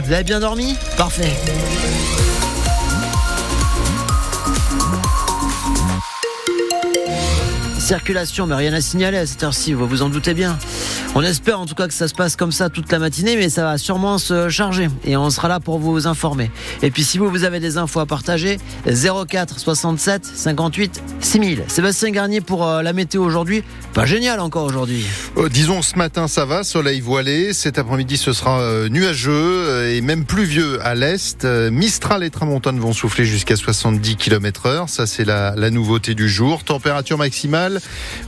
Vous avez bien dormi? Parfait. Circulation, mais rien à signaler à cette heure-ci, vous vous en doutez bien. On espère en tout cas que ça se passe comme ça toute la matinée, mais ça va sûrement se charger et on sera là pour vous informer. Et puis si vous, avez des infos à partager, 04 67 58 6000. Sébastien Garnier pour euh, la météo aujourd'hui. Pas génial encore aujourd'hui. Euh, disons ce matin ça va, soleil voilé. Cet après-midi ce sera euh, nuageux et même pluvieux à l'est. Mistral et Tramontane vont souffler jusqu'à 70 km heure. Ça c'est la nouveauté du jour. Température maximale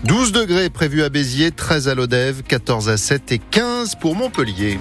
12 degrés prévu à Béziers, 13 à Lodève, 14 à 7 et 15 pour Montpellier.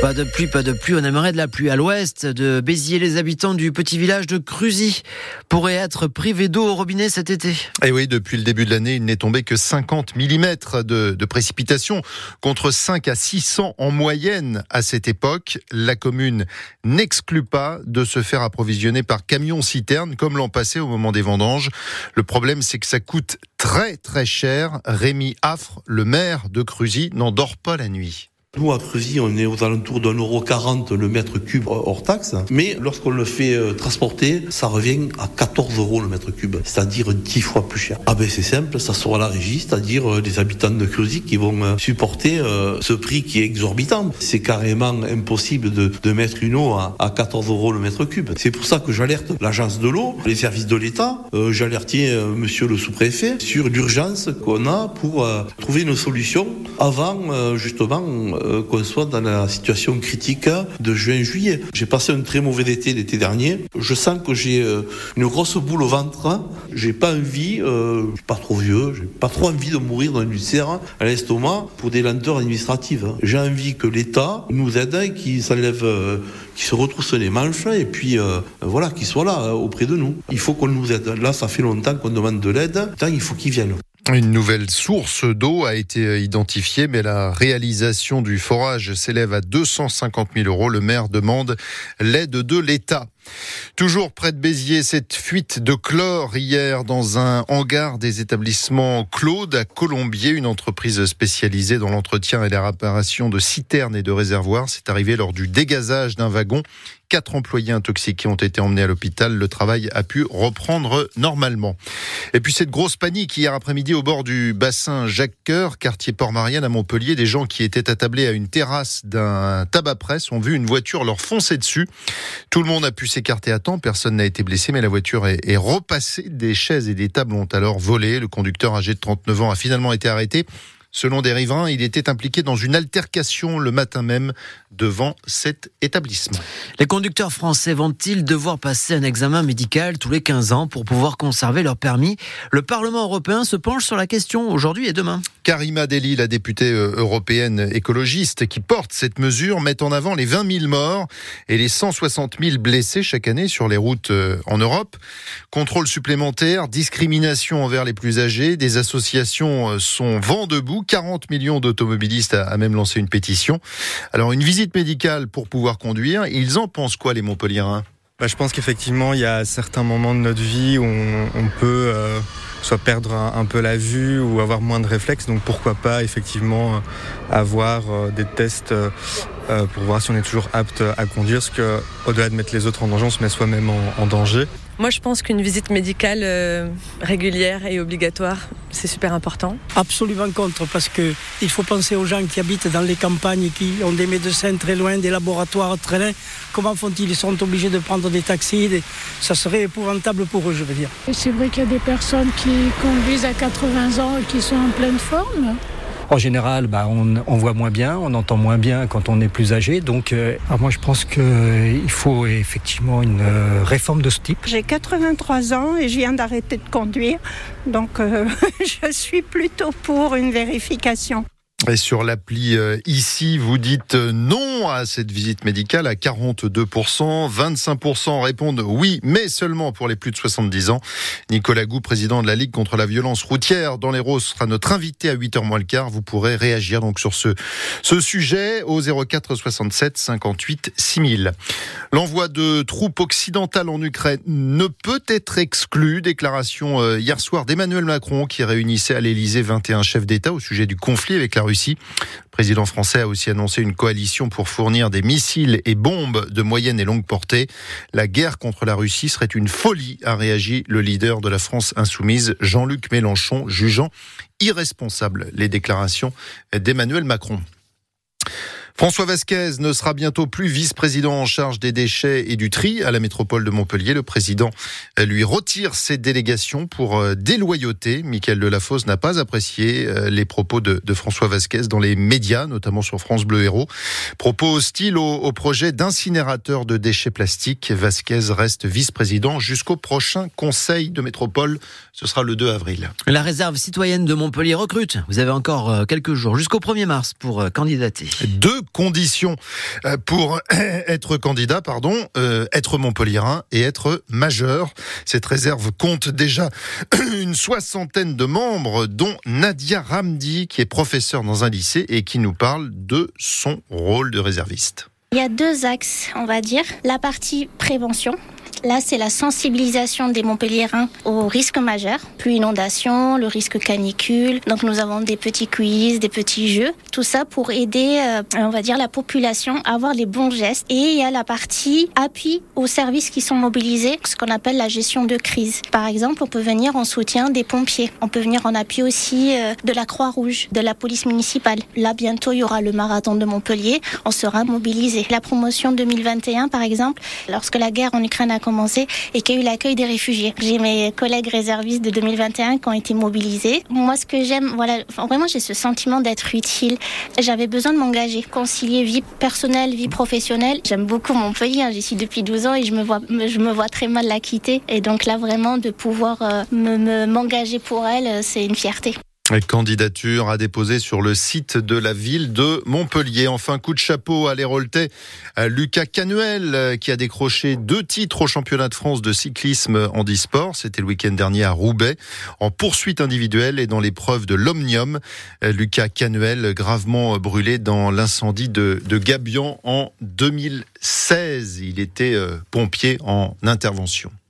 Pas de pluie, pas de pluie. On aimerait de la pluie. À l'ouest de Béziers, les habitants du petit village de Cruzy pourraient être privés d'eau au robinet cet été. Et Eh oui, depuis le début de l'année, il n'est tombé que 50 mm de, précipitations contre 5 à 600 en moyenne à cette époque. La commune n'exclut pas de se faire approvisionner par camion-citerne comme l'an passé au moment des vendanges. Le problème, c'est que ça coûte très très cher. Rémi Affre, le maire de Cruzy, n'en dort pas la nuit. Nous, à Creusy, on est aux alentours d'un euro 40 le mètre cube hors taxe. Mais lorsqu'on le fait euh, transporter, ça revient à 14 euros le mètre cube. C'est-à-dire 10 fois plus cher. Ah ben, c'est simple, ça sera la régie, c'est-à-dire euh, les habitants de Creusy qui vont euh, supporter euh, ce prix qui est exorbitant. C'est carrément impossible de, mettre une eau à, à 14 euros le mètre cube. C'est pour ça que j'alerte l'agence de l'eau, les services de l'État. Euh, euh, monsieur le sous-préfet sur l'urgence qu'on a pour euh, trouver une solution avant euh, justement euh, qu'on soit dans la situation critique de juin-juillet. J'ai passé un très mauvais été l'été dernier. Je sens que j'ai euh, une grosse boule au ventre. J'ai pas envie, euh, suis pas trop vieux, j'ai pas trop envie de mourir d'un ulcère à l'estomac pour des lenteurs administratives. J'ai envie que l'État nous aide qu'il s'enlève, euh, qu'il se retrousse les manches et puis voilà, qu'il soit là auprès de nous. Il faut qu'on nous aide. Là, ça fait longtemps qu'on demande de l'aide. Putain, Il faut qu'ils viennent. Une nouvelle source d'eau a été identifiée, mais la réalisation du forage s'élève à 250 000 euros. Le maire demande l'aide de l'État. Toujours près de Béziers, cette fuite de chlore hier dans un hangar des établissements Claude à Colombier, une entreprise spécialisée dans l'entretien et la réparation de citernes et de réservoirs. C'est arrivé lors du dégazage d'un wagon. Quatre employés intoxiqués ont été emmenés à l'hôpital. Le travail a pu reprendre normalement. Et puis cette grosse panique hier après-midi au bord du bassin Jacques Coeur, quartier Port-Marianne à Montpellier. Des gens qui étaient attablés à une terrasse d'un tabac-presse ont vu une voiture leur foncer dessus. Tout le monde a pu s'écarter à temps. Personne n'a été blessé, mais la voiture est, est repassée. Des chaises et des tables ont alors volé. Le conducteur âgé de 39 ans a finalement été arrêté. Selon des riverains, il était impliqué dans une altercation le matin même devant cet établissement. Les conducteurs français vont-ils devoir passer un examen médical tous les 15 ans pour pouvoir conserver leur permis? Le Parlement européen se penche sur la question aujourd'hui et demain. Karima Deli, la députée euh, européenne écologiste qui porte cette mesure, met en avant les 20 000 morts et les 160 000 blessés chaque année sur les routes euh, en Europe. Contrôle supplémentaire, discrimination envers les plus âgés, des associations euh, sont vent debout. 40 millions d'automobilistes a, même lancé une pétition. Alors une visite médicale pour pouvoir conduire, ils en pensent quoi les Montpelliérains Bah, je pense qu'effectivement, il y a certains moments de notre vie où on, on peut euh, soit perdre un, un peu la vue ou avoir moins de réflexes. Donc pourquoi pas effectivement euh, avoir euh, des tests euh, pour voir si on est toujours apte à conduire. Parce que au-delà de mettre les autres en danger, on se met soi-même en, en danger. Moi, je pense qu'une visite médicale euh, régulière et obligatoire, c'est super important. Absolument contre, parce que il faut penser aux gens qui habitent dans les campagnes, qui ont des médecins très loin, des laboratoires très loin. Comment font-ils? Ils sont obligés de prendre des taxis. des- Ça serait épouvantable pour eux, je veux dire. C'est vrai qu'il y a des personnes qui conduisent à 80 ans et qui sont en pleine forme. En général, bah, on, on voit moins bien, on entend moins bien quand on est plus âgé. Donc, euh, alors moi, je pense qu'il faut effectivement une euh, réforme de ce type. J'ai 83 ans et je viens d'arrêter de conduire, donc euh, je suis plutôt pour une vérification. Et sur l'appli euh, ici, vous dites euh, non à cette visite médicale à 42%, 25% répondent oui, mais seulement pour les plus de 70 ans. Nicolas Gou, président de la Ligue contre la violence routière dans les Roses, sera notre invité à 8h moins le quart. Vous pourrez réagir donc sur ce, sujet au 04 67 58 6000. L'envoi de troupes occidentales en Ukraine ne peut être exclu. Déclaration euh, hier soir d'Emmanuel Macron qui réunissait à l'Elysée 21 chefs d'État au sujet du conflit avec la Russie. Le président français a aussi annoncé une coalition pour fournir des missiles et bombes de moyenne et longue portée. La guerre contre la Russie serait une folie, a réagi le leader de la France insoumise, Jean-Luc Mélenchon, jugeant irresponsable les déclarations d'Emmanuel Macron. François Vasquez ne sera bientôt plus vice-président en charge des déchets et du tri à la métropole de Montpellier. Le président lui retire ses délégations pour euh, déloyauté. Michael Delafosse n'a pas apprécié euh, les propos de, François Vasquez dans les médias, notamment sur France Bleu Héros. Propos hostiles au, au projet d'incinérateur de déchets plastiques. Vasquez reste vice-président jusqu'au prochain conseil de métropole. Ce sera le 2 avril. La réserve citoyenne de Montpellier recrute. Vous avez encore euh, quelques jours jusqu'au 1er mars pour candidater. Deux conditions euh, pour être candidat, pardon, euh, être montpelliérain et être majeur. Cette réserve compte déjà une soixantaine de membres, dont Nadia Ramdi, qui est professeure dans un lycée et qui nous parle de son rôle de réserviste. Il y a deux axes, on va dire. La partie prévention, Là, c'est la sensibilisation des Montpelliérains aux risques majeurs, pluie inondation, le risque canicule. Donc nous avons des petits quiz, des petits jeux, tout ça pour aider, euh, on va dire, la population à avoir les bons gestes. Et il y a la partie appui aux services qui sont mobilisés, ce qu'on appelle la gestion de crise. Par exemple, on peut venir en soutien des pompiers. On peut venir en appui aussi euh, de la Croix-Rouge, de la police municipale. Là, bientôt, il y aura le marathon de Montpellier. On sera mobilisé. La promotion 2021, par exemple, lorsque la guerre en Ukraine a commencé, et qu'il y a eu l'accueil des réfugiés. J'ai mes collègues réservistes de 2021 qui ont été mobilisés. Moi, ce que j'aime, voilà, vraiment, j'ai ce sentiment d'être utile. J'avais besoin de m'engager, concilier vie personnelle, vie professionnelle. J'aime beaucoup Montpellier, hein. j'y suis depuis 12 ans et je me vois, je me vois très mal la quitter. Et donc là, vraiment, de pouvoir euh, me m'engager pour elle, euh, c'est une fierté. Candidature à déposer sur le site de la ville de Montpellier. Enfin, coup de chapeau à l'Héroltais, Lucas Canuel, qui a décroché deux titres au championnat de France de cyclisme en e-sport. C'était le week-end dernier à Roubaix, en poursuite individuelle et dans l'épreuve de l'Omnium. Lucas Canuel, gravement brûlé dans l'incendie de, de en 2016. Il était euh, pompier en intervention.